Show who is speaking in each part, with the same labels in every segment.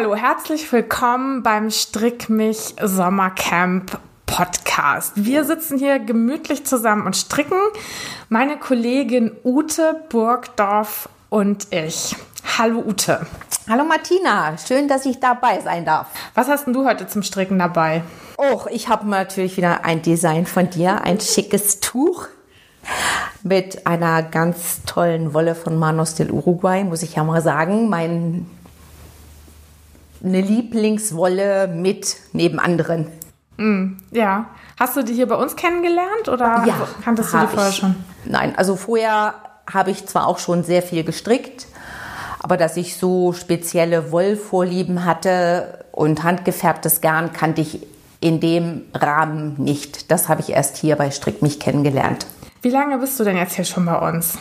Speaker 1: Hallo, herzlich willkommen beim Strick mich Sommercamp Podcast. Wir sitzen hier gemütlich zusammen und stricken. Meine Kollegin Ute Burgdorf und ich. Hallo Ute.
Speaker 2: Hallo Martina, schön, dass ich dabei sein darf.
Speaker 1: Was hast denn du heute zum Stricken dabei?
Speaker 2: Och, ich habe natürlich wieder ein Design von dir, ein schickes Tuch mit einer ganz tollen Wolle von Manos del Uruguay, muss ich ja mal sagen. Mein eine Lieblingswolle mit neben anderen.
Speaker 1: Mm, ja. Hast du die hier bei uns kennengelernt oder
Speaker 2: ja,
Speaker 1: kanntest du die vorher schon?
Speaker 2: Nein, also vorher habe ich zwar auch schon sehr viel gestrickt, aber dass ich so spezielle Wollvorlieben hatte und handgefärbtes Garn kannte ich in dem Rahmen nicht. Das habe ich erst hier bei Strick mich kennengelernt.
Speaker 1: Wie lange bist du denn jetzt hier schon bei uns?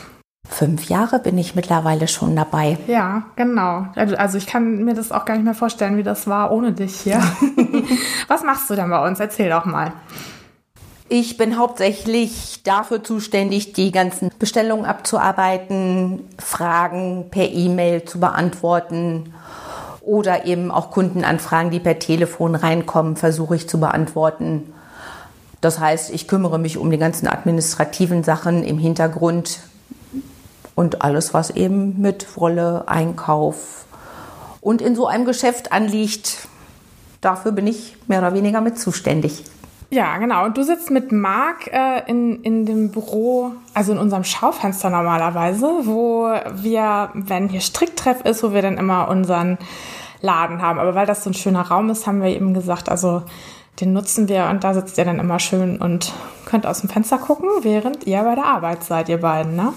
Speaker 2: Fünf Jahre bin ich mittlerweile schon dabei.
Speaker 1: Ja, genau. Also ich kann mir das auch gar nicht mehr vorstellen, wie das war ohne dich hier. Was machst du denn bei uns? Erzähl doch mal.
Speaker 2: Ich bin hauptsächlich dafür zuständig, die ganzen Bestellungen abzuarbeiten, Fragen per E-Mail zu beantworten oder eben auch Kundenanfragen, die per Telefon reinkommen, versuche ich zu beantworten. Das heißt, ich kümmere mich um die ganzen administrativen Sachen im Hintergrund, und alles, was eben mit Wolle, Einkauf und in so einem Geschäft anliegt, dafür bin ich mehr oder weniger mit zuständig.
Speaker 1: Ja, genau. Und du sitzt mit Marc äh, in, in dem Büro, also in unserem Schaufenster normalerweise, wo wir, wenn hier Stricktreff ist, wo wir dann immer unseren Laden haben. Aber weil das so ein schöner Raum ist, haben wir eben gesagt, also den nutzen wir und da sitzt ihr dann immer schön und könnt aus dem Fenster gucken, während ihr bei der Arbeit seid, ihr beiden, ne?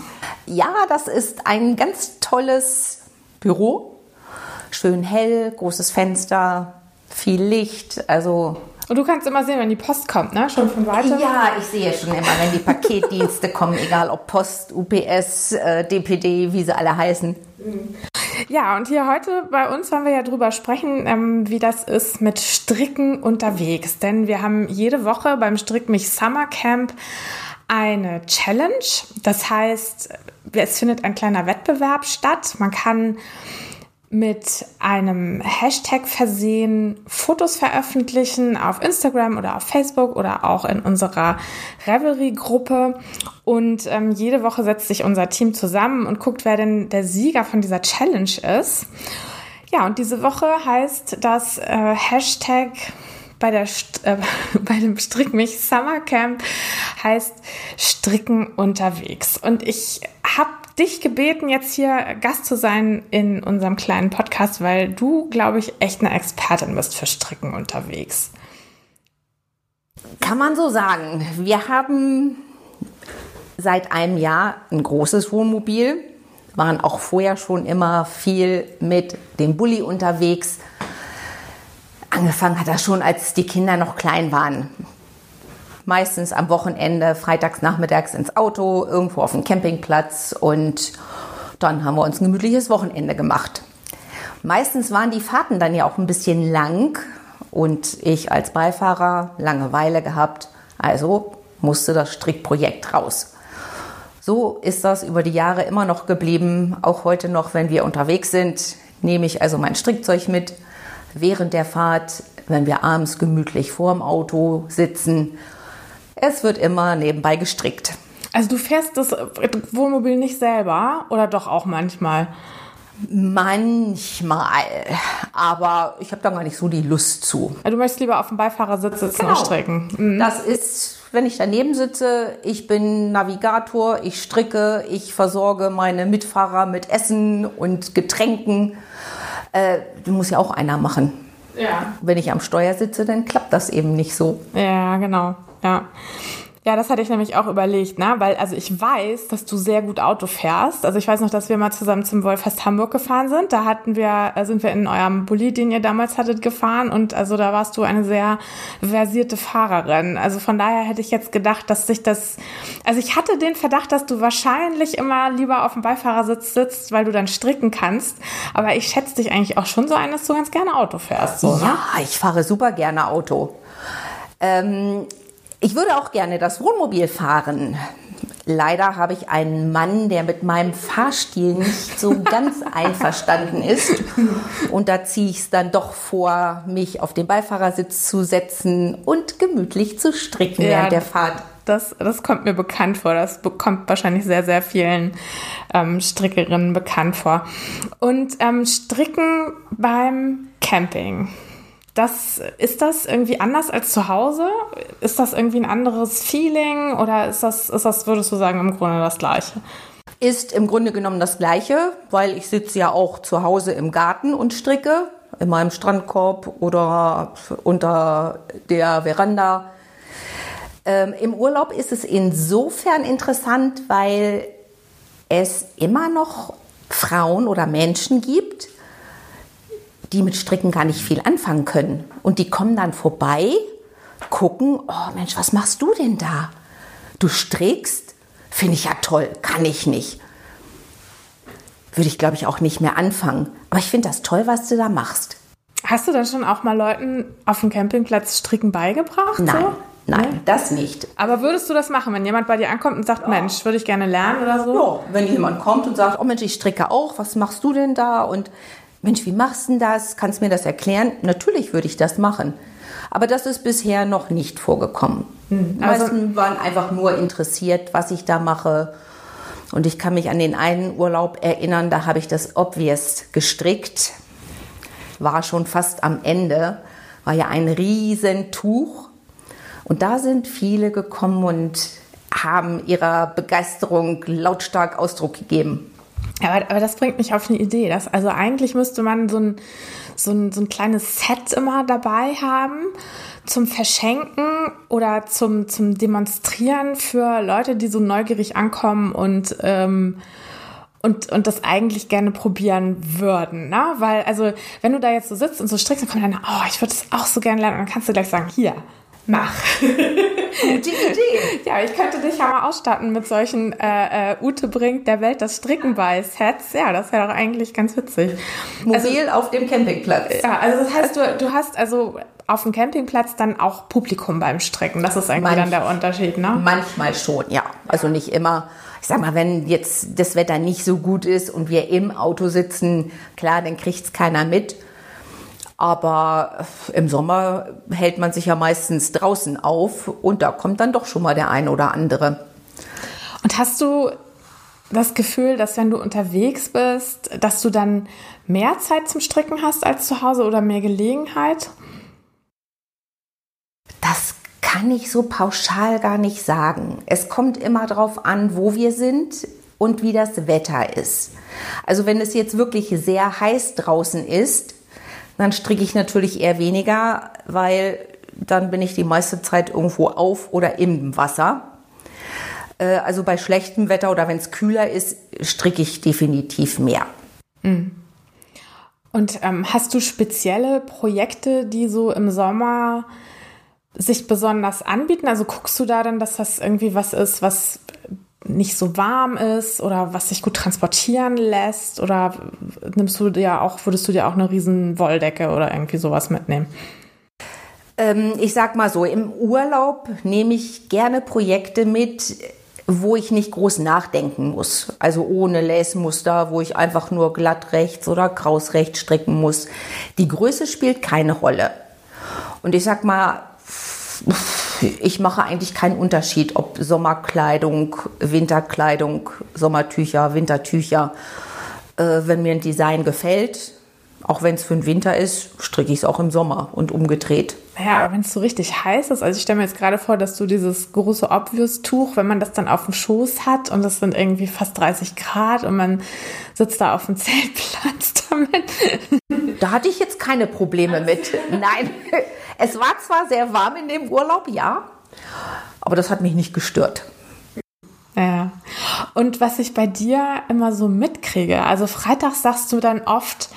Speaker 2: Ja, das ist ein ganz tolles Büro. Schön hell, großes Fenster, viel Licht, also
Speaker 1: und du kannst immer sehen, wenn die Post kommt, ne? Schon von weitem?
Speaker 2: Ja, ich sehe schon immer, wenn die Paketdienste kommen, egal ob Post, UPS, äh, DPD, wie sie alle heißen.
Speaker 1: Ja, und hier heute bei uns wollen wir ja drüber sprechen, ähm, wie das ist mit Stricken unterwegs. Denn wir haben jede Woche beim Strick mich Summer Camp eine Challenge. Das heißt, es findet ein kleiner Wettbewerb statt. Man kann mit einem Hashtag versehen Fotos veröffentlichen auf Instagram oder auf Facebook oder auch in unserer Revelry-Gruppe. Und ähm, jede Woche setzt sich unser Team zusammen und guckt, wer denn der Sieger von dieser Challenge ist. Ja, und diese Woche heißt das äh, Hashtag bei, der, äh, bei dem Strick mich Summer Camp heißt Stricken unterwegs. Und ich habe dich gebeten, jetzt hier Gast zu sein in unserem kleinen Podcast, weil du, glaube ich, echt eine Expertin bist für Stricken unterwegs.
Speaker 2: Kann man so sagen. Wir haben seit einem Jahr ein großes Wohnmobil, waren auch vorher schon immer viel mit dem Bulli unterwegs. Angefangen hat das schon, als die Kinder noch klein waren meistens am Wochenende, freitags nachmittags ins Auto, irgendwo auf dem Campingplatz und dann haben wir uns ein gemütliches Wochenende gemacht. Meistens waren die Fahrten dann ja auch ein bisschen lang und ich als Beifahrer Langeweile gehabt, also musste das Strickprojekt raus. So ist das über die Jahre immer noch geblieben. Auch heute noch, wenn wir unterwegs sind, nehme ich also mein Strickzeug mit. Während der Fahrt, wenn wir abends gemütlich vorm Auto sitzen es wird immer nebenbei gestrickt.
Speaker 1: Also du fährst das Wohnmobil nicht selber oder doch auch manchmal?
Speaker 2: Manchmal, aber ich habe da gar nicht so die Lust zu.
Speaker 1: Du möchtest lieber auf dem Beifahrersitz sitzen
Speaker 2: genau.
Speaker 1: und stricken.
Speaker 2: Mhm. Das ist, wenn ich daneben sitze, ich bin Navigator, ich stricke, ich versorge meine Mitfahrer mit Essen und Getränken. Äh, muss ja auch einer machen. Ja. Wenn ich am Steuer sitze, dann klappt das eben nicht so.
Speaker 1: Ja, genau. Ja. Ja, das hatte ich nämlich auch überlegt, ne? Weil, also ich weiß, dass du sehr gut Auto fährst. Also ich weiß noch, dass wir mal zusammen zum Wolfest Hamburg gefahren sind. Da hatten wir, äh, sind wir in eurem Bulli, den ihr damals hattet, gefahren und also da warst du eine sehr versierte Fahrerin. Also von daher hätte ich jetzt gedacht, dass sich das, also ich hatte den Verdacht, dass du wahrscheinlich immer lieber auf dem Beifahrersitz sitzt, weil du dann stricken kannst. Aber ich schätze dich eigentlich auch schon so ein, dass du ganz gerne Auto fährst. So,
Speaker 2: ne? ja, ich fahre super gerne Auto. Ähm, ich würde auch gerne das Wohnmobil fahren. leider habe ich einen Mann, der mit meinem Fahrstil nicht so ganz einverstanden ist. Und da ziehe ich es dann doch vor, mich auf den Beifahrersitz zu setzen und gemütlich zu stricken ja, während der Fahrt.
Speaker 1: Das, das kommt mir bekannt vor. Das kommt wahrscheinlich sehr, sehr vielen ähm, Strickerinnen bekannt vor. Und ähm, Stricken beim Camping. Das, ist das irgendwie anders als zu Hause? Ist das irgendwie ein anderes Feeling oder ist das, ist das, würdest du sagen, im Grunde das Gleiche?
Speaker 2: Ist im Grunde genommen das Gleiche, weil ich sitze ja auch zu Hause im Garten und stricke, in meinem Strandkorb oder unter der Veranda. Ähm, Im Urlaub ist es insofern interessant, weil es immer noch Frauen oder Menschen gibt, die mit Stricken gar nicht viel anfangen können. Und die kommen dann vorbei, gucken, oh Mensch, was machst du denn da? Du strickst? Finde ich ja toll, kann ich nicht. Würde ich, glaube ich, auch nicht mehr anfangen. Aber ich finde das toll, was du da machst.
Speaker 1: Hast du dann schon auch mal Leuten auf dem Campingplatz Stricken beigebracht?
Speaker 2: Nein. So? Nein, das nicht.
Speaker 1: Aber würdest du das machen, wenn jemand bei dir ankommt und sagt, ja. Mensch, würde ich gerne lernen oder so?
Speaker 2: Ja, wenn jemand kommt und sagt, oh Mensch, ich stricke auch, was machst du denn da? Und Mensch, wie machst du das? Kannst du mir das erklären? Natürlich würde ich das machen. Aber das ist bisher noch nicht vorgekommen. Hm. Die also, meisten waren einfach nur interessiert, was ich da mache. Und ich kann mich an den einen Urlaub erinnern, da habe ich das Obvious gestrickt. War schon fast am Ende. War ja ein Riesentuch. Und da sind viele gekommen und haben ihrer Begeisterung lautstark Ausdruck gegeben.
Speaker 1: Aber, aber das bringt mich auf eine Idee. Dass, also eigentlich müsste man so ein, so, ein, so ein kleines Set immer dabei haben zum Verschenken oder zum, zum Demonstrieren für Leute, die so neugierig ankommen und, ähm, und, und das eigentlich gerne probieren würden. Ne? Weil, also, wenn du da jetzt so sitzt und so strickst, dann kommt dann, oh, ich würde das auch so gerne lernen. Und dann kannst du gleich sagen, hier, mach.
Speaker 2: Gute Idee.
Speaker 1: Ja, ich könnte dich ja mal ausstatten mit solchen äh, äh, Ute bringt der Welt das Stricken bei Sets. Ja, das wäre doch eigentlich ganz witzig.
Speaker 2: Mobil also, auf dem Campingplatz.
Speaker 1: Ja, also das heißt, du, du hast also auf dem Campingplatz dann auch Publikum beim Stricken. Das ist eigentlich Manch, dann der Unterschied, ne?
Speaker 2: Manchmal schon, ja. Also nicht immer. Ich sag mal, wenn jetzt das Wetter nicht so gut ist und wir im Auto sitzen, klar, dann kriegt es keiner mit. Aber im Sommer hält man sich ja meistens draußen auf und da kommt dann doch schon mal der eine oder andere.
Speaker 1: Und hast du das Gefühl, dass wenn du unterwegs bist, dass du dann mehr Zeit zum Stricken hast als zu Hause oder mehr Gelegenheit?
Speaker 2: Das kann ich so pauschal gar nicht sagen. Es kommt immer darauf an, wo wir sind und wie das Wetter ist. Also wenn es jetzt wirklich sehr heiß draußen ist, dann stricke ich natürlich eher weniger, weil dann bin ich die meiste Zeit irgendwo auf oder im Wasser. Äh, also bei schlechtem Wetter oder wenn es kühler ist, stricke ich definitiv mehr. Mhm.
Speaker 1: Und ähm, hast du spezielle Projekte, die so im Sommer sich besonders anbieten? Also guckst du da dann, dass das irgendwie was ist, was nicht so warm ist oder was sich gut transportieren lässt? Oder nimmst du dir auch, würdest du dir auch eine riesen Wolldecke oder irgendwie sowas mitnehmen?
Speaker 2: Ähm, ich sag mal so, im Urlaub nehme ich gerne Projekte mit, wo ich nicht groß nachdenken muss. Also ohne Lace-Muster, wo ich einfach nur glatt rechts oder kraus rechts stricken muss. Die Größe spielt keine Rolle. Und ich sag mal, ich mache eigentlich keinen Unterschied, ob Sommerkleidung, Winterkleidung, Sommertücher, Wintertücher. Äh, wenn mir ein Design gefällt, auch wenn es für den Winter ist, stricke ich es auch im Sommer und umgedreht.
Speaker 1: Ja, aber wenn es so richtig heiß ist, also ich stelle mir jetzt gerade vor, dass du dieses große Obvious-Tuch, wenn man das dann auf dem Schoß hat und es sind irgendwie fast 30 Grad und man sitzt da auf dem Zeltplatz damit.
Speaker 2: Da hatte ich jetzt keine Probleme mit. Nein. Es war zwar sehr warm in dem Urlaub, ja, aber das hat mich nicht gestört.
Speaker 1: Ja. Und was ich bei dir immer so mitkriege, also freitags sagst du dann oft,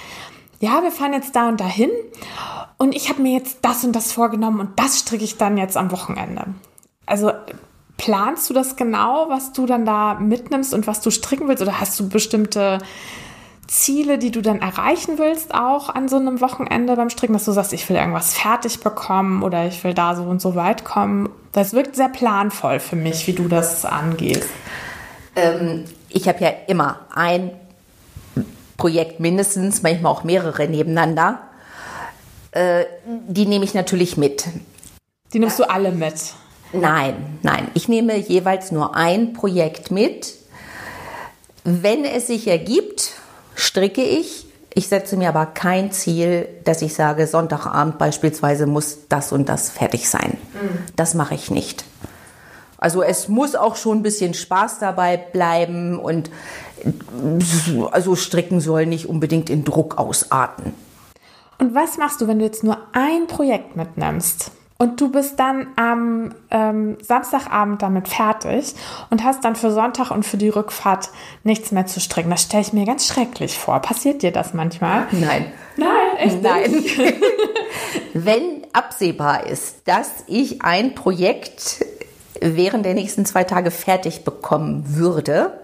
Speaker 1: ja, wir fahren jetzt da und dahin und ich habe mir jetzt das und das vorgenommen und das stricke ich dann jetzt am Wochenende. Also planst du das genau, was du dann da mitnimmst und was du stricken willst oder hast du bestimmte Ziele, die du dann erreichen willst, auch an so einem Wochenende beim Stricken, dass du sagst, ich will irgendwas fertig bekommen oder ich will da so und so weit kommen. Das wirkt sehr planvoll für mich, wie du das angehst.
Speaker 2: Ähm, ich habe ja immer ein Projekt mindestens, manchmal auch mehrere nebeneinander. Äh, die nehme ich natürlich mit.
Speaker 1: Die nimmst du alle mit?
Speaker 2: Nein, nein. Ich nehme jeweils nur ein Projekt mit. Wenn es sich ergibt, stricke ich. Ich setze mir aber kein Ziel, dass ich sage, Sonntagabend beispielsweise muss das und das fertig sein. Mhm. Das mache ich nicht. Also es muss auch schon ein bisschen Spaß dabei bleiben und also stricken soll nicht unbedingt in Druck ausarten.
Speaker 1: Und was machst du, wenn du jetzt nur ein Projekt mitnimmst? Und du bist dann am ähm, Samstagabend damit fertig und hast dann für Sonntag und für die Rückfahrt nichts mehr zu stricken. Das stelle ich mir ganz schrecklich vor. Passiert dir das manchmal?
Speaker 2: Nein.
Speaker 1: Nein, echt
Speaker 2: Nein. nicht? Wenn absehbar ist, dass ich ein Projekt während der nächsten zwei Tage fertig bekommen würde,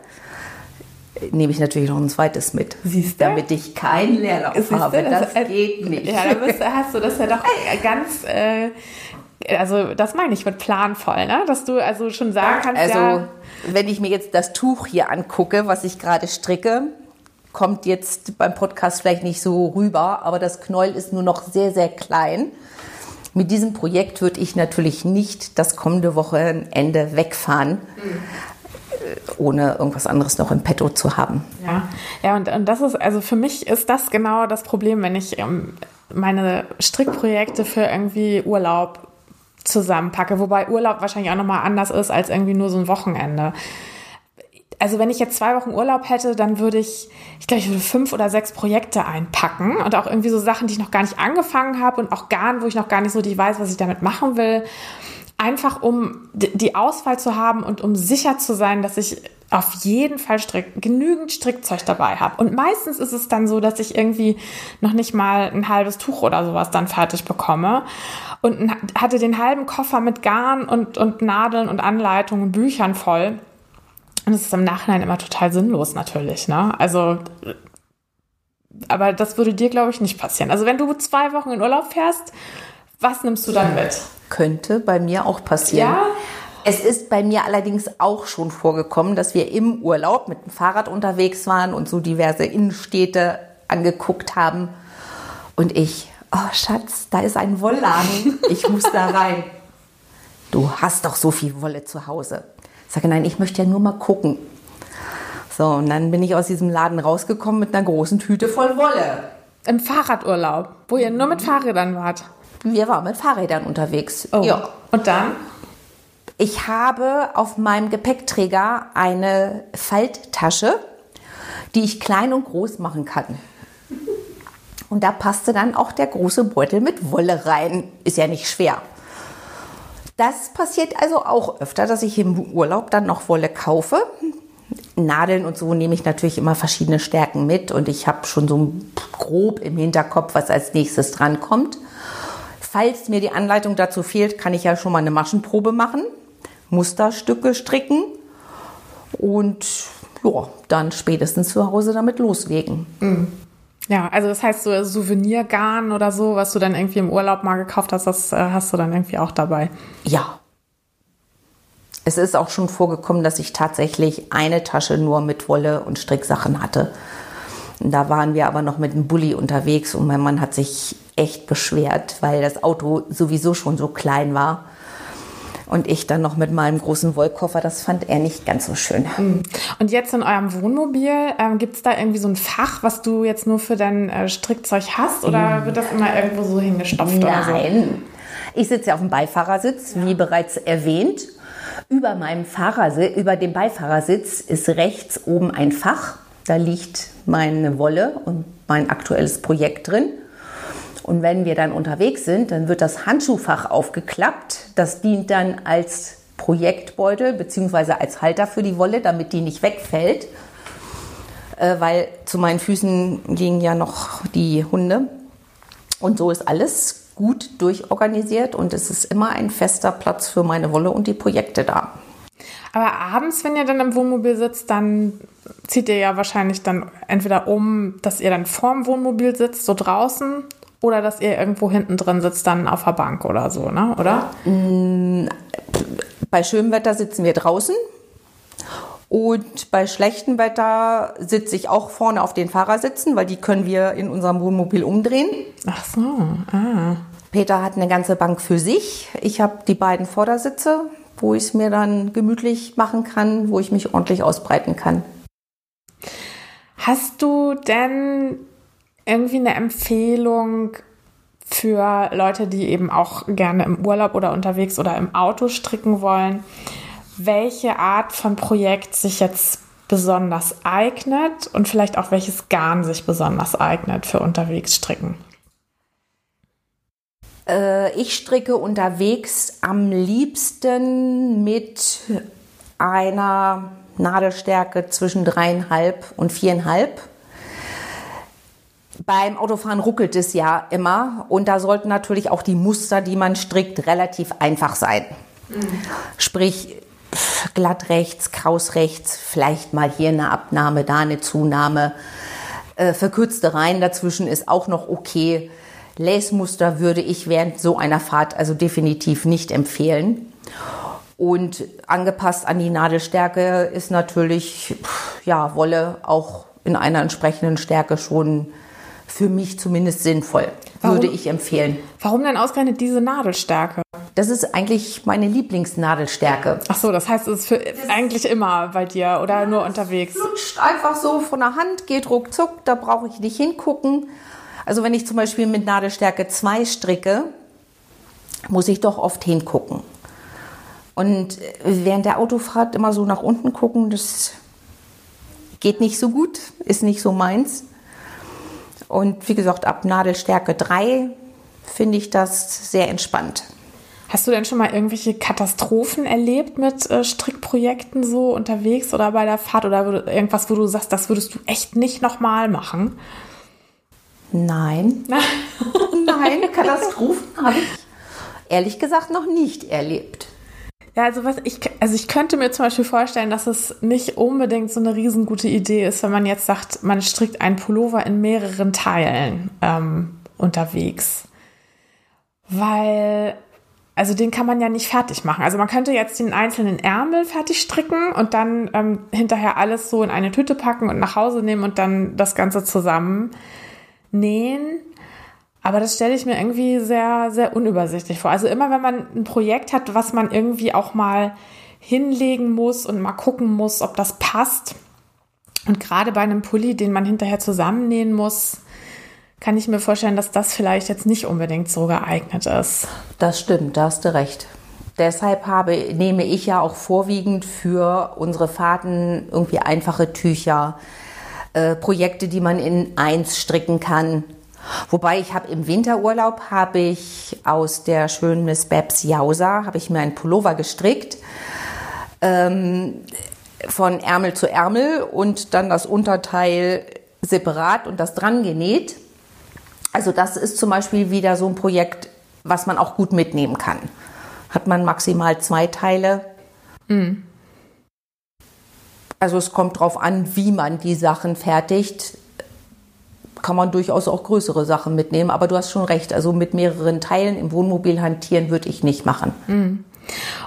Speaker 2: nehme ich natürlich noch ein zweites mit.
Speaker 1: Siehst du?
Speaker 2: Damit ich keinen Leerlauf Siehste? habe. Das, das geht nicht.
Speaker 1: Ja, da hast du das ja doch ganz. Äh, also das meine ich mit planvoll, ne? Dass du also schon sagen kannst.
Speaker 2: Also
Speaker 1: ja,
Speaker 2: wenn ich mir jetzt das Tuch hier angucke, was ich gerade stricke, kommt jetzt beim Podcast vielleicht nicht so rüber, aber das Knäuel ist nur noch sehr, sehr klein. Mit diesem Projekt würde ich natürlich nicht das kommende Wochenende wegfahren. Mhm ohne irgendwas anderes noch im Petto zu haben.
Speaker 1: Ja, ja und, und das ist, also für mich ist das genau das Problem, wenn ich ähm, meine Strickprojekte für irgendwie Urlaub zusammenpacke, wobei Urlaub wahrscheinlich auch nochmal anders ist als irgendwie nur so ein Wochenende. Also wenn ich jetzt zwei Wochen Urlaub hätte, dann würde ich, ich glaube, ich würde fünf oder sechs Projekte einpacken und auch irgendwie so Sachen, die ich noch gar nicht angefangen habe und auch Garn, wo ich noch gar nicht so die weiß, was ich damit machen will einfach um die Auswahl zu haben und um sicher zu sein, dass ich auf jeden Fall Strick, genügend Strickzeug dabei habe. Und meistens ist es dann so, dass ich irgendwie noch nicht mal ein halbes Tuch oder sowas dann fertig bekomme und hatte den halben Koffer mit Garn und, und Nadeln und Anleitungen und Büchern voll. Und es ist im Nachhinein immer total sinnlos natürlich. Ne? Also, aber das würde dir, glaube ich, nicht passieren. Also wenn du zwei Wochen in Urlaub fährst, was nimmst du dann mit?
Speaker 2: Könnte bei mir auch passieren. Ja. Es ist bei mir allerdings auch schon vorgekommen, dass wir im Urlaub mit dem Fahrrad unterwegs waren und so diverse Innenstädte angeguckt haben. Und ich, oh Schatz, da ist ein Wollladen. Ich muss da rein. Du hast doch so viel Wolle zu Hause. Ich sage, nein, ich möchte ja nur mal gucken. So, und dann bin ich aus diesem Laden rausgekommen mit einer großen Tüte voll Wolle.
Speaker 1: Im Fahrradurlaub, wo ihr nur mit Fahrrädern wart.
Speaker 2: Wir waren mit Fahrrädern unterwegs.
Speaker 1: Oh. Ja. Und dann?
Speaker 2: Ich habe auf meinem Gepäckträger eine Falttasche, die ich klein und groß machen kann. Und da passte dann auch der große Beutel mit Wolle rein. Ist ja nicht schwer. Das passiert also auch öfter, dass ich im Urlaub dann noch Wolle kaufe. Nadeln und so nehme ich natürlich immer verschiedene Stärken mit und ich habe schon so grob im Hinterkopf, was als nächstes drankommt. Falls mir die Anleitung dazu fehlt, kann ich ja schon mal eine Maschenprobe machen, Musterstücke stricken und ja, dann spätestens zu Hause damit loslegen.
Speaker 1: Mhm. Ja, also das heißt so Souvenirgarn oder so, was du dann irgendwie im Urlaub mal gekauft hast, das äh, hast du dann irgendwie auch dabei.
Speaker 2: Ja. Es ist auch schon vorgekommen, dass ich tatsächlich eine Tasche nur mit Wolle und Stricksachen hatte. Da waren wir aber noch mit einem Bulli unterwegs und mein Mann hat sich echt beschwert, weil das Auto sowieso schon so klein war. Und ich dann noch mit meinem großen Wollkoffer, das fand er nicht ganz so schön.
Speaker 1: Mhm. Und jetzt in eurem Wohnmobil, ähm, gibt es da irgendwie so ein Fach, was du jetzt nur für dein äh, Strickzeug hast? Oder wird das immer irgendwo so hingestopft?
Speaker 2: Nein. So? Ich sitze ja auf dem Beifahrersitz, ja. wie bereits erwähnt. Über meinem Fahrersitz, über dem Beifahrersitz ist rechts oben ein Fach. Da liegt meine Wolle und mein aktuelles Projekt drin. Und wenn wir dann unterwegs sind, dann wird das Handschuhfach aufgeklappt. Das dient dann als Projektbeutel bzw. als Halter für die Wolle, damit die nicht wegfällt. Äh, weil zu meinen Füßen liegen ja noch die Hunde. Und so ist alles gut durchorganisiert und es ist immer ein fester Platz für meine Wolle und die Projekte da.
Speaker 1: Aber abends, wenn ihr dann im Wohnmobil sitzt, dann zieht ihr ja wahrscheinlich dann entweder um, dass ihr dann vorm Wohnmobil sitzt, so draußen, oder dass ihr irgendwo hinten drin sitzt, dann auf der Bank oder so, ne? Oder?
Speaker 2: Mm, bei schönem Wetter sitzen wir draußen. Und bei schlechtem Wetter sitze ich auch vorne auf den Fahrersitzen, weil die können wir in unserem Wohnmobil umdrehen.
Speaker 1: Ach so, ah.
Speaker 2: Peter hat eine ganze Bank für sich. Ich habe die beiden Vordersitze, wo ich es mir dann gemütlich machen kann, wo ich mich ordentlich ausbreiten kann.
Speaker 1: Hast du denn irgendwie eine Empfehlung für Leute, die eben auch gerne im Urlaub oder unterwegs oder im Auto stricken wollen? welche Art von Projekt sich jetzt besonders eignet und vielleicht auch welches Garn sich besonders eignet für unterwegs stricken?
Speaker 2: Äh, ich stricke unterwegs am liebsten mit einer Nadelstärke zwischen dreieinhalb und viereinhalb. Beim Autofahren ruckelt es ja immer und da sollten natürlich auch die Muster, die man strickt, relativ einfach sein. Mhm. Sprich, glatt rechts, kraus rechts, vielleicht mal hier eine Abnahme, da eine Zunahme. Äh, verkürzte Reihen dazwischen ist auch noch okay. Lace-Muster würde ich während so einer Fahrt also definitiv nicht empfehlen. Und angepasst an die Nadelstärke ist natürlich, ja, Wolle auch in einer entsprechenden Stärke schon für mich zumindest sinnvoll, Warum? würde ich empfehlen.
Speaker 1: Warum denn ausgerechnet diese Nadelstärke?
Speaker 2: Das ist eigentlich meine Lieblingsnadelstärke.
Speaker 1: Ach so, das heißt, es ist für das eigentlich immer bei dir oder nur unterwegs?
Speaker 2: Flutscht einfach so von der Hand, geht ruckzuck, da brauche ich nicht hingucken. Also wenn ich zum Beispiel mit Nadelstärke 2 stricke, muss ich doch oft hingucken. Und während der Autofahrt immer so nach unten gucken, das geht nicht so gut, ist nicht so meins. Und wie gesagt, ab Nadelstärke 3 finde ich das sehr entspannt.
Speaker 1: Hast du denn schon mal irgendwelche Katastrophen erlebt mit äh, Strickprojekten so unterwegs oder bei der Fahrt oder irgendwas, wo du sagst, das würdest du echt nicht nochmal machen?
Speaker 2: Nein. Nein, Katastrophen habe ich ehrlich gesagt noch nicht erlebt.
Speaker 1: Ja, also was ich, also ich könnte mir zum Beispiel vorstellen, dass es nicht unbedingt so eine riesengute Idee ist, wenn man jetzt sagt, man strickt einen Pullover in mehreren Teilen ähm, unterwegs. Weil also den kann man ja nicht fertig machen. Also man könnte jetzt den einzelnen Ärmel fertig stricken und dann ähm, hinterher alles so in eine Tüte packen und nach Hause nehmen und dann das Ganze zusammen nähen. Aber das stelle ich mir irgendwie sehr, sehr unübersichtlich vor. Also immer wenn man ein Projekt hat, was man irgendwie auch mal hinlegen muss und mal gucken muss, ob das passt. Und gerade bei einem Pulli, den man hinterher zusammennähen muss, kann ich mir vorstellen, dass das vielleicht jetzt nicht unbedingt so geeignet ist.
Speaker 2: Das stimmt, da hast du recht. Deshalb habe, nehme ich ja auch vorwiegend für unsere Fahrten irgendwie einfache Tücher, äh, Projekte, die man in eins stricken kann. Wobei ich habe im Winterurlaub habe ich aus der schönen Miss Babs Jausa habe ich mir einen Pullover gestrickt ähm, von Ärmel zu Ärmel und dann das Unterteil separat und das dran genäht. Also das ist zum Beispiel wieder so ein Projekt, was man auch gut mitnehmen kann. Hat man maximal zwei Teile. Mhm. Also es kommt darauf an, wie man die Sachen fertigt. Kann man durchaus auch größere Sachen mitnehmen. Aber du hast schon recht, also mit mehreren Teilen im Wohnmobil hantieren würde ich nicht machen. Mhm.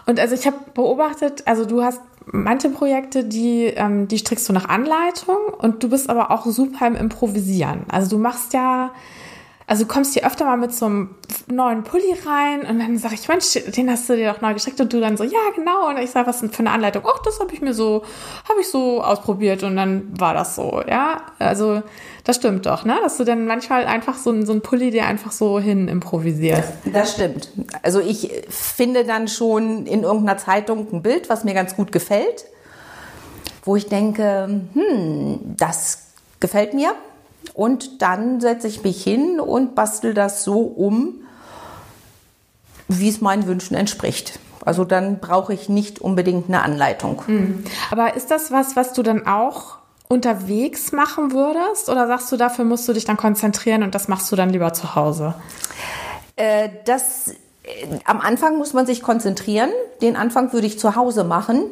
Speaker 1: Und also ich habe beobachtet, also du hast manche Projekte, die, ähm, die strickst du nach Anleitung und du bist aber auch super im Improvisieren. Also du machst ja also du kommst hier öfter mal mit so einem neuen Pulli rein und dann sage ich, Mensch, den hast du dir doch neu gestrickt und du dann so, ja genau. Und ich sage, was für eine Anleitung? Ach, das habe ich mir so, habe ich so ausprobiert und dann war das so, ja. Also das stimmt doch, ne? Dass du dann manchmal einfach so, so einen Pulli dir einfach so hin improvisierst.
Speaker 2: Das stimmt. Also ich finde dann schon in irgendeiner Zeitung ein Bild, was mir ganz gut gefällt, wo ich denke, hm, das gefällt mir und dann setze ich mich hin und bastel das so um, wie es meinen Wünschen entspricht. Also dann brauche ich nicht unbedingt eine Anleitung. Mhm.
Speaker 1: Aber ist das was, was du dann auch unterwegs machen würdest? Oder sagst du, dafür musst du dich dann konzentrieren und das machst du dann lieber zu Hause?
Speaker 2: Äh, das, äh, am Anfang muss man sich konzentrieren. Den Anfang würde ich zu Hause machen.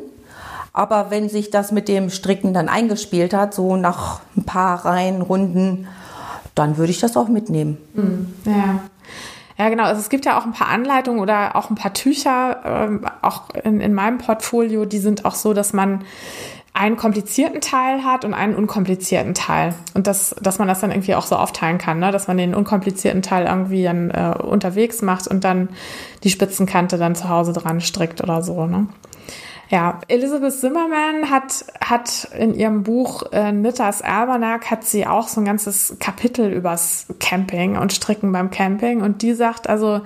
Speaker 2: Aber wenn sich das mit dem Stricken dann eingespielt hat, so nach ein paar Reihen, Runden, dann würde ich das auch mitnehmen.
Speaker 1: Mhm. Ja. Ja, genau. Also es gibt ja auch ein paar Anleitungen oder auch ein paar Tücher, ähm, auch in, in meinem Portfolio, die sind auch so, dass man, einen komplizierten Teil hat und einen unkomplizierten Teil. Und das, dass man das dann irgendwie auch so aufteilen kann, ne? dass man den unkomplizierten Teil irgendwie dann äh, unterwegs macht und dann die Spitzenkante dann zu Hause dran strickt oder so. Ne? Ja, Elizabeth Zimmerman hat, hat in ihrem Buch äh, Knitters Almanac hat sie auch so ein ganzes Kapitel übers Camping und Stricken beim Camping. Und die sagt also,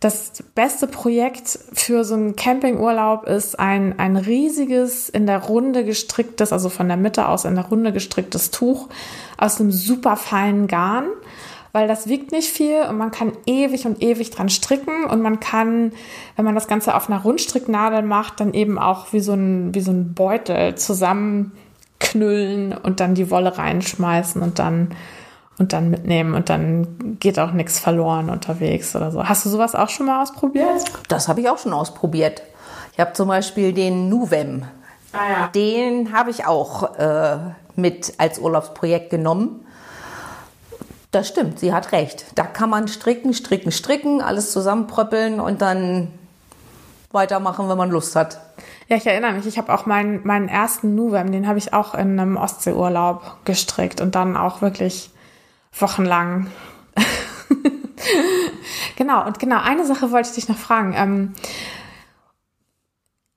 Speaker 1: das beste Projekt für so einen Campingurlaub ist ein, ein riesiges, in der Runde gestricktes, also von der Mitte aus in der Runde gestricktes Tuch aus einem super feinen Garn, weil das wiegt nicht viel und man kann ewig und ewig dran stricken und man kann, wenn man das Ganze auf einer Rundstricknadel macht, dann eben auch wie so ein, wie so ein Beutel zusammenknüllen und dann die Wolle reinschmeißen und dann und dann mitnehmen und dann geht auch nichts verloren unterwegs oder so. Hast du sowas auch schon mal ausprobiert?
Speaker 2: Das habe ich auch schon ausprobiert. Ich habe zum Beispiel den Nuvem. Ah, ja. Den habe ich auch äh, mit als Urlaubsprojekt genommen. Das stimmt, sie hat recht. Da kann man stricken, stricken, stricken, alles zusammenpröppeln und dann weitermachen, wenn man Lust hat.
Speaker 1: Ja, ich erinnere mich, ich habe auch meinen, meinen ersten Nuvem, den habe ich auch in einem Ostseeurlaub gestrickt und dann auch wirklich wochenlang. genau, und genau, eine Sache wollte ich dich noch fragen. Ähm,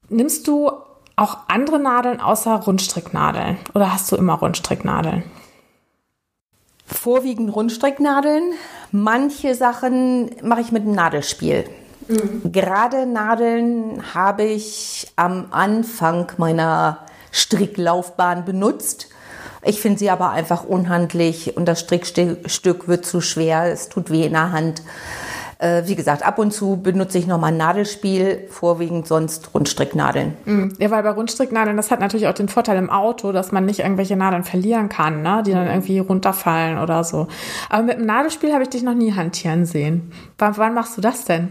Speaker 1: nimmst du auch andere Nadeln außer Rundstricknadeln oder hast du immer Rundstricknadeln?
Speaker 2: Vorwiegend Rundstricknadeln. Manche Sachen mache ich mit einem Nadelspiel. Mhm. Gerade Nadeln habe ich am Anfang meiner Stricklaufbahn benutzt ich finde sie aber einfach unhandlich und das Strickstück wird zu schwer, es tut weh in der Hand. Äh, wie gesagt, ab und zu benutze ich nochmal ein Nadelspiel, vorwiegend sonst Rundstricknadeln.
Speaker 1: Mm, ja, weil bei Rundstricknadeln, das hat natürlich auch den Vorteil im Auto, dass man nicht irgendwelche Nadeln verlieren kann, ne? die dann irgendwie runterfallen oder so. Aber mit dem Nadelspiel habe ich dich noch nie hantieren sehen. W wann machst du das denn?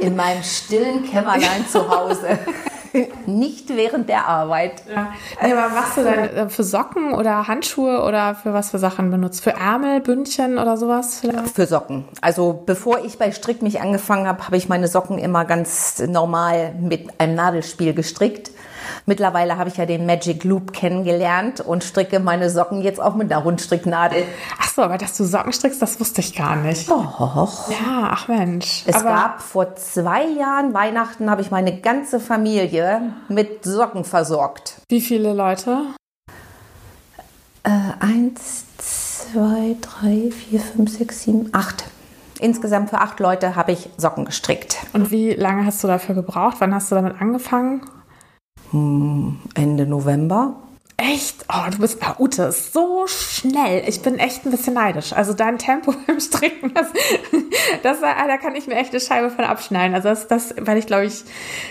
Speaker 2: In meinem stillen Kämmerlein zu Hause. nicht während der Arbeit.
Speaker 1: Ja. Nee, aber machst du dann äh, für Socken oder Handschuhe oder für was für Sachen benutzt? Für Ärmel, Bündchen oder sowas
Speaker 2: vielleicht? Für Socken. Also bevor ich bei Strick mich angefangen habe, habe ich meine Socken immer ganz normal mit einem Nadelspiel gestrickt. Mittlerweile habe ich ja den Magic Loop kennengelernt und stricke meine Socken jetzt auch mit einer Rundstricknadel.
Speaker 1: Ach so, aber dass du Socken strickst, das wusste ich gar nicht.
Speaker 2: Doch.
Speaker 1: Ja, ach Mensch.
Speaker 2: Es aber gab vor zwei Jahren Weihnachten, habe ich meine ganze Familie mit Socken versorgt.
Speaker 1: Wie viele Leute?
Speaker 2: Äh, eins, zwei, drei, vier, fünf, sechs, sieben, acht. Insgesamt für acht Leute habe ich Socken gestrickt.
Speaker 1: Und wie lange hast du dafür gebraucht? Wann hast du damit angefangen?
Speaker 2: Hm, Ende November.
Speaker 1: Echt? Oh, du bist, oh, Ute, so schnell. Ich bin echt ein bisschen neidisch. Also dein Tempo beim Stricken, das, das, da kann ich mir echt eine Scheibe von abschneiden. Also das, das werde ich, glaube ich,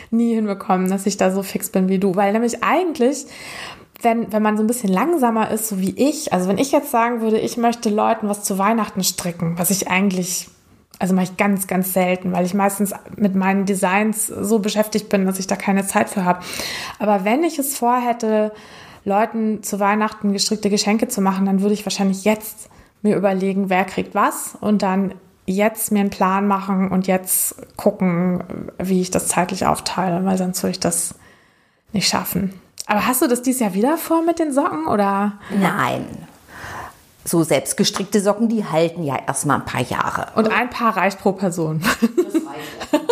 Speaker 1: nie hinbekommen, dass ich da so fix bin wie du. Weil nämlich eigentlich, wenn, wenn man so ein bisschen langsamer ist, so wie ich, also wenn ich jetzt sagen würde, ich möchte Leuten was zu Weihnachten stricken, was ich eigentlich also mache ich ganz, ganz selten, weil ich meistens mit meinen Designs so beschäftigt bin, dass ich da keine Zeit für habe. Aber wenn ich es vorhätte, Leuten zu Weihnachten gestrickte Geschenke zu machen, dann würde ich wahrscheinlich jetzt mir überlegen, wer kriegt was und dann jetzt mir einen Plan machen und jetzt gucken, wie ich das zeitlich aufteile, weil sonst würde ich das nicht schaffen. Aber hast du das dieses Jahr wieder vor mit den Socken oder?
Speaker 2: Nein, so selbstgestrickte Socken, die halten ja erstmal ein paar Jahre.
Speaker 1: Und ein Paar reicht pro Person. Das reicht.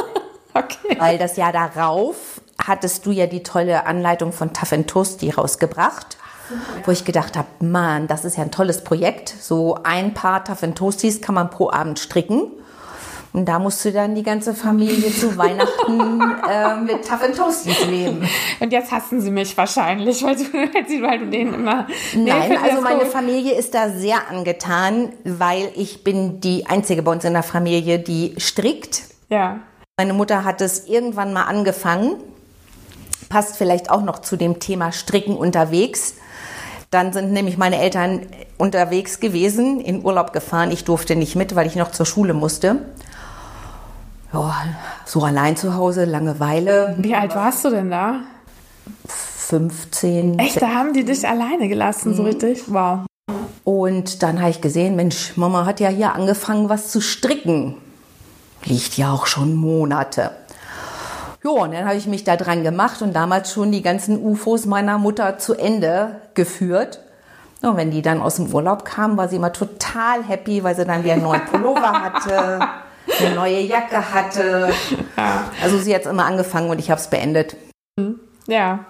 Speaker 2: okay. Weil das Jahr darauf hattest du ja die tolle Anleitung von Tough Toasty rausgebracht, ja. wo ich gedacht habe, Mann, das ist ja ein tolles Projekt. So ein Paar Tough Toasties kann man pro Abend stricken. Und da musst du dann die ganze Familie zu Weihnachten äh, mit Tough and Toasties leben.
Speaker 1: Und jetzt hassen sie mich wahrscheinlich, weil du, weil du denen immer...
Speaker 2: Nein, also meine gut. Familie ist da sehr angetan, weil ich bin die Einzige bei uns in der Familie, die strickt.
Speaker 1: Ja.
Speaker 2: Meine Mutter hat es irgendwann mal angefangen. Passt vielleicht auch noch zu dem Thema Stricken unterwegs. Dann sind nämlich meine Eltern unterwegs gewesen, in Urlaub gefahren. Ich durfte nicht mit, weil ich noch zur Schule musste ja, so allein zu Hause, Langeweile.
Speaker 1: Wie alt warst du denn da?
Speaker 2: 15.
Speaker 1: Echt, da haben die dich alleine gelassen, mhm. so richtig? Wow.
Speaker 2: Und dann habe ich gesehen, Mensch, Mama hat ja hier angefangen, was zu stricken. Liegt ja auch schon Monate. Ja, und dann habe ich mich da dran gemacht und damals schon die ganzen UFOs meiner Mutter zu Ende geführt. Und wenn die dann aus dem Urlaub kam, war sie immer total happy, weil sie dann wieder einen neuen Pullover hatte, eine neue Jacke hatte. Ja. Also sie hat es immer angefangen und ich habe es beendet.
Speaker 1: Ja.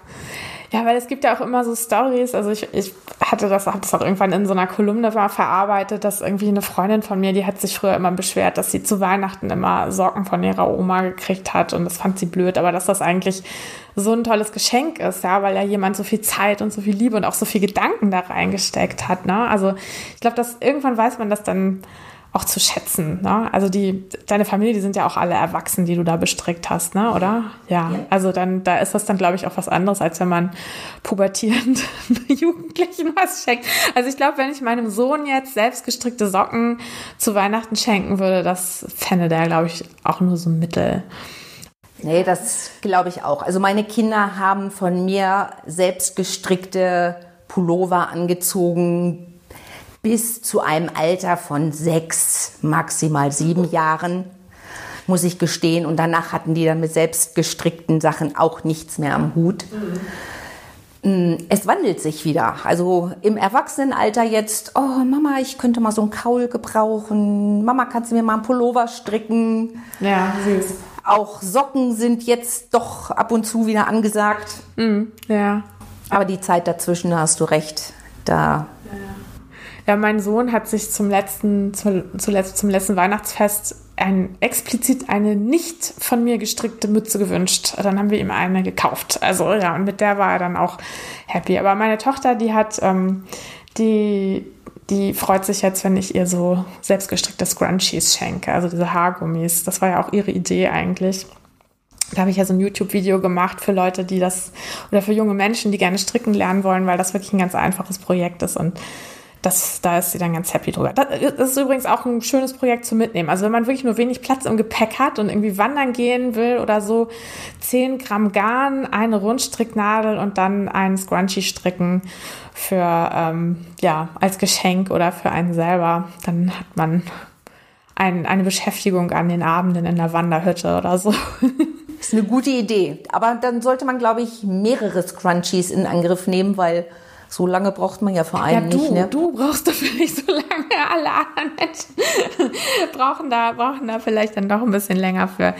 Speaker 1: Ja, weil es gibt ja auch immer so Stories. Also ich, ich hatte das, habe das auch irgendwann in so einer Kolumne war verarbeitet, dass irgendwie eine Freundin von mir, die hat sich früher immer beschwert, dass sie zu Weihnachten immer Socken von ihrer Oma gekriegt hat und das fand sie blöd, aber dass das eigentlich so ein tolles Geschenk ist, ja, weil ja jemand so viel Zeit und so viel Liebe und auch so viel Gedanken da reingesteckt hat. Ne? Also ich glaube, dass irgendwann weiß man das dann auch zu schätzen. Ne? Also die, deine Familie, die sind ja auch alle erwachsen, die du da bestrickt hast, ne? oder? Ja. ja. Also dann, da ist das dann, glaube ich, auch was anderes, als wenn man pubertierend Jugendlichen was schenkt. Also ich glaube, wenn ich meinem Sohn jetzt selbst gestrickte Socken zu Weihnachten schenken würde, das fände der, glaube ich, auch nur so Mittel.
Speaker 2: Nee, das glaube ich auch. Also meine Kinder haben von mir selbst gestrickte Pullover angezogen, bis zu einem Alter von sechs, maximal sieben Jahren, muss ich gestehen. Und danach hatten die dann mit selbst gestrickten Sachen auch nichts mehr am Hut. Mhm. Es wandelt sich wieder. Also im Erwachsenenalter jetzt, oh Mama, ich könnte mal so einen Kaul gebrauchen. Mama, kannst du mir mal einen Pullover stricken?
Speaker 1: Ja, süß.
Speaker 2: Auch Socken sind jetzt doch ab und zu wieder angesagt.
Speaker 1: Mhm, ja.
Speaker 2: Aber die Zeit dazwischen, da hast du recht, da
Speaker 1: ja, mein Sohn hat sich zum letzten, zuletzt zum letzten Weihnachtsfest ein, explizit eine nicht von mir gestrickte Mütze gewünscht. Dann haben wir ihm eine gekauft. Also ja, und mit der war er dann auch happy. Aber meine Tochter, die hat, ähm, die, die freut sich jetzt, wenn ich ihr so selbstgestrickte Scrunchies schenke, also diese Haargummis. Das war ja auch ihre Idee eigentlich. Da habe ich ja so ein YouTube-Video gemacht für Leute, die das, oder für junge Menschen, die gerne stricken lernen wollen, weil das wirklich ein ganz einfaches Projekt ist und das, da ist sie dann ganz happy drüber. Das, ist übrigens auch ein schönes Projekt zum Mitnehmen. Also wenn man wirklich nur wenig Platz im Gepäck hat und irgendwie wandern gehen will oder so, 10 Gramm Garn, eine Rundstricknadel und dann einen Scrunchie stricken für, ähm, ja, als Geschenk oder für einen selber, dann hat man ein, eine Beschäftigung an den Abenden in der Wanderhütte oder so.
Speaker 2: Das ist eine gute Idee. Aber dann sollte man, glaube ich, mehrere Scrunchies in Angriff nehmen, weil so lange braucht man ja vor allem
Speaker 1: ja, du,
Speaker 2: nicht. Ne?
Speaker 1: Du brauchst dafür nicht so lange. Alle anderen Menschen brauchen da, brauchen da vielleicht dann doch ein bisschen länger für.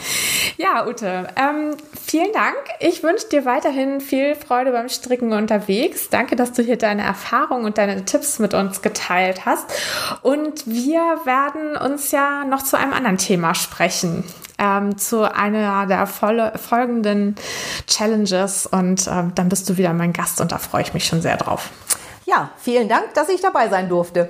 Speaker 1: Ja, Ute, ähm, vielen Dank. Ich wünsche dir weiterhin viel Freude beim Stricken unterwegs. Danke, dass du hier deine Erfahrungen und deine Tipps mit uns geteilt hast. Und wir werden uns ja noch zu einem anderen Thema sprechen ähm, zu einer der folgenden Challenges und ähm, dann bist du wieder mein Gast und da freue ich mich schon sehr drauf.
Speaker 2: Ja, vielen Dank, dass ich dabei sein durfte.